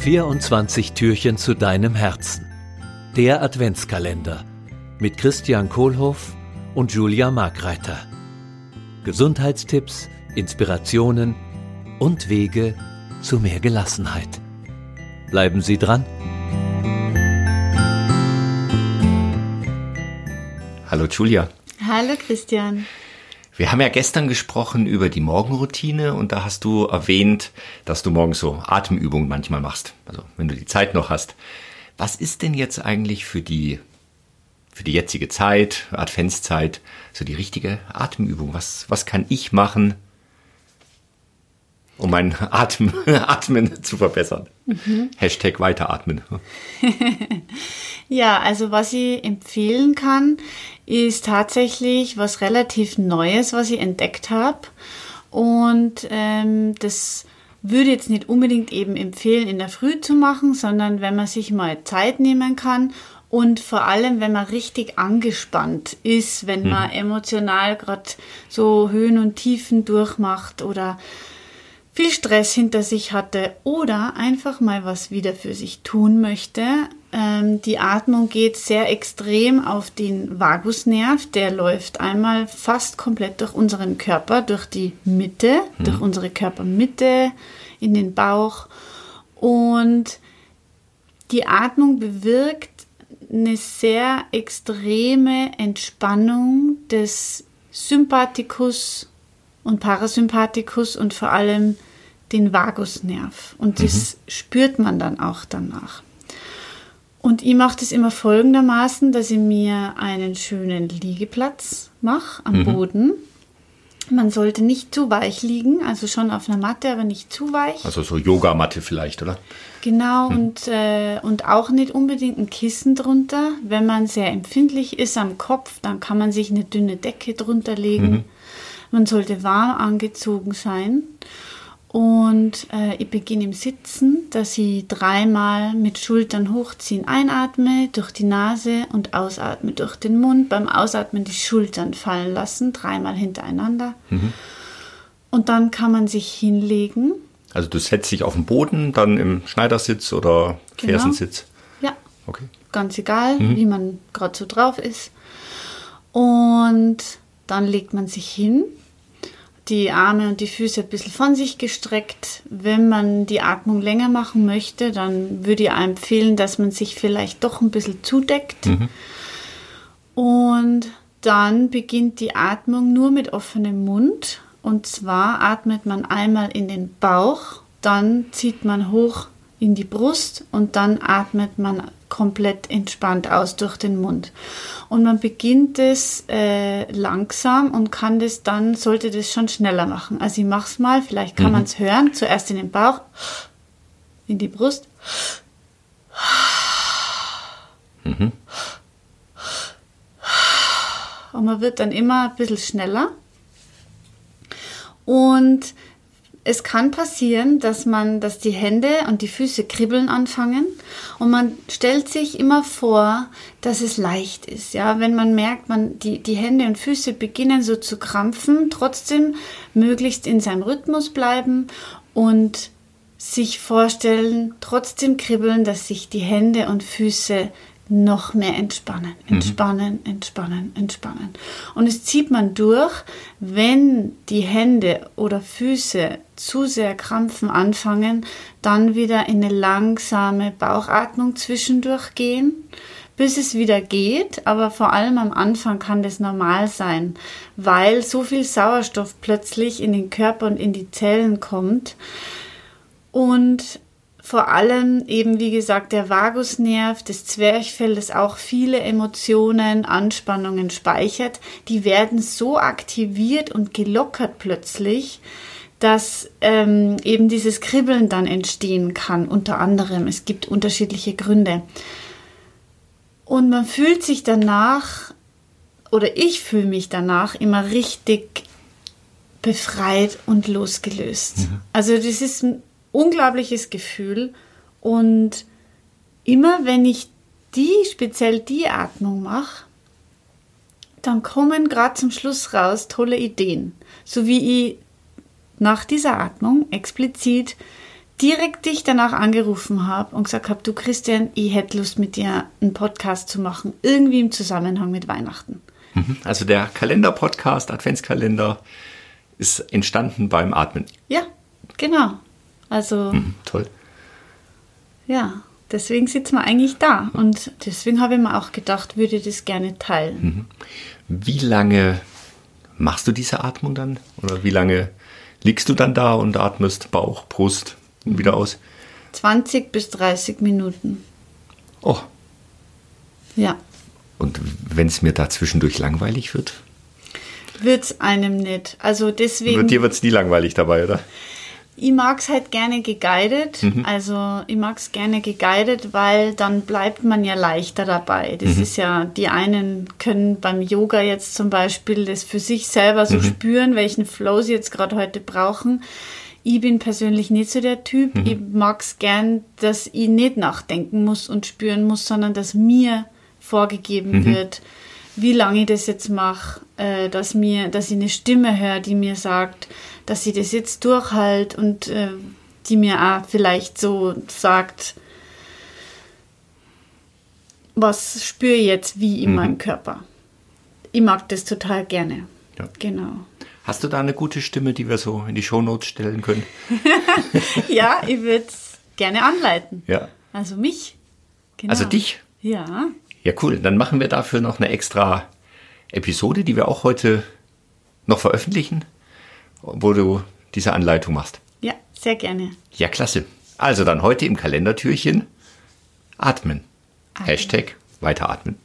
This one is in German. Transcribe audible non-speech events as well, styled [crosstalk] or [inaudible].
24 Türchen zu deinem Herzen. Der Adventskalender mit Christian Kohlhoff und Julia Markreiter. Gesundheitstipps, Inspirationen und Wege zu mehr Gelassenheit. Bleiben Sie dran. Hallo Julia. Hallo Christian. Wir haben ja gestern gesprochen über die Morgenroutine und da hast du erwähnt, dass du morgens so Atemübungen manchmal machst. Also wenn du die Zeit noch hast. Was ist denn jetzt eigentlich für die, für die jetzige Zeit, Adventszeit, so die richtige Atemübung? Was, was kann ich machen, um mein Atem, [laughs] Atmen zu verbessern? Mhm. Hashtag weiteratmen. [laughs] ja, also was ich empfehlen kann, ist tatsächlich was relativ Neues, was ich entdeckt habe. Und ähm, das würde jetzt nicht unbedingt eben empfehlen, in der Früh zu machen, sondern wenn man sich mal Zeit nehmen kann und vor allem, wenn man richtig angespannt ist, wenn mhm. man emotional gerade so Höhen und Tiefen durchmacht oder viel Stress hinter sich hatte oder einfach mal was wieder für sich tun möchte. Ähm, die Atmung geht sehr extrem auf den Vagusnerv. Der läuft einmal fast komplett durch unseren Körper, durch die Mitte, mhm. durch unsere Körpermitte, in den Bauch. Und die Atmung bewirkt eine sehr extreme Entspannung des Sympathikus und Parasympathikus und vor allem den Vagusnerv. Und das mhm. spürt man dann auch danach. Und ich mache das immer folgendermaßen, dass ich mir einen schönen Liegeplatz mache am mhm. Boden. Man sollte nicht zu weich liegen, also schon auf einer Matte, aber nicht zu weich. Also so Yogamatte vielleicht, oder? Genau, mhm. und, äh, und auch nicht unbedingt ein Kissen drunter. Wenn man sehr empfindlich ist am Kopf, dann kann man sich eine dünne Decke drunter legen. Man sollte warm angezogen sein. Und äh, ich beginne im Sitzen, dass ich dreimal mit Schultern hochziehen einatme durch die Nase und ausatme durch den Mund. Beim Ausatmen die Schultern fallen lassen, dreimal hintereinander. Mhm. Und dann kann man sich hinlegen. Also du setzt dich auf den Boden, dann im Schneidersitz oder genau. Fersensitz? Ja. Okay. Ganz egal, mhm. wie man gerade so drauf ist. Und dann legt man sich hin die Arme und die Füße ein bisschen von sich gestreckt. Wenn man die Atmung länger machen möchte, dann würde ich empfehlen, dass man sich vielleicht doch ein bisschen zudeckt. Mhm. Und dann beginnt die Atmung nur mit offenem Mund. Und zwar atmet man einmal in den Bauch, dann zieht man hoch in die Brust und dann atmet man komplett entspannt aus durch den Mund. Und man beginnt es äh, langsam und kann das dann, sollte das schon schneller machen. Also ich mache es mal, vielleicht kann mhm. man es hören. Zuerst in den Bauch, in die Brust. Mhm. Und man wird dann immer ein bisschen schneller. Und es kann passieren, dass man, dass die Hände und die Füße kribbeln anfangen und man stellt sich immer vor, dass es leicht ist. Ja, wenn man merkt, man, die, die Hände und Füße beginnen so zu krampfen, trotzdem möglichst in seinem Rhythmus bleiben und sich vorstellen, trotzdem kribbeln, dass sich die Hände und Füße noch mehr entspannen, entspannen, mhm. entspannen, entspannen. Und es zieht man durch, wenn die Hände oder Füße zu sehr krampfen anfangen, dann wieder in eine langsame Bauchatmung zwischendurch gehen, bis es wieder geht. Aber vor allem am Anfang kann das normal sein, weil so viel Sauerstoff plötzlich in den Körper und in die Zellen kommt. Und vor allem eben, wie gesagt, der Vagusnerv, das Zwerchfell, das auch viele Emotionen, Anspannungen speichert, die werden so aktiviert und gelockert plötzlich, dass ähm, eben dieses Kribbeln dann entstehen kann, unter anderem. Es gibt unterschiedliche Gründe. Und man fühlt sich danach, oder ich fühle mich danach immer richtig befreit und losgelöst. Mhm. Also das ist ein unglaubliches Gefühl. Und immer wenn ich die, speziell die Atmung mache, dann kommen gerade zum Schluss raus tolle Ideen. So wie ich nach dieser Atmung explizit direkt dich danach angerufen habe und gesagt habe, du Christian, ich hätte Lust mit dir einen Podcast zu machen, irgendwie im Zusammenhang mit Weihnachten. Mhm. Also der Kalender-Podcast, Adventskalender, ist entstanden beim Atmen. Ja, genau. Also Mhm, toll. ja, deswegen sitzen wir eigentlich da und deswegen habe ich mir auch gedacht, würde ich das gerne teilen. Wie lange machst du diese Atmung dann? Oder wie lange liegst du dann da und atmest Bauch, Brust und wieder aus? 20 bis 30 Minuten. Oh, Ja. und wenn es mir da zwischendurch langweilig wird? Wird es einem nicht. Also deswegen. Dir wird es nie langweilig dabei, oder? Ich mag es halt gerne geguided. Also ich mag es gerne geguided, weil dann bleibt man ja leichter dabei. Das ist ja, die einen können beim Yoga jetzt zum Beispiel das für sich selber so spüren, welchen Flow sie jetzt gerade heute brauchen. Ich bin persönlich nicht so der Typ. Ich mag es gern, dass ich nicht nachdenken muss und spüren muss, sondern dass mir vorgegeben wird, wie lange ich das jetzt mache, äh, dass mir, dass ich eine Stimme höre, die mir sagt, dass ich das jetzt durchhalte und äh, die mir auch vielleicht so sagt, was spüre ich jetzt wie in meinem Körper. Ich mag das total gerne. Ja. Genau. Hast du da eine gute Stimme, die wir so in die Shownotes stellen können? [laughs] Ja, ich würde es gerne anleiten. Ja. Also mich. Genau. Also dich? Ja. Ja, cool. Dann machen wir dafür noch eine extra Episode, die wir auch heute noch veröffentlichen, wo du diese Anleitung machst. Ja, sehr gerne. Ja, klasse. Also dann heute im Kalendertürchen atmen. Hashtag weiteratmen.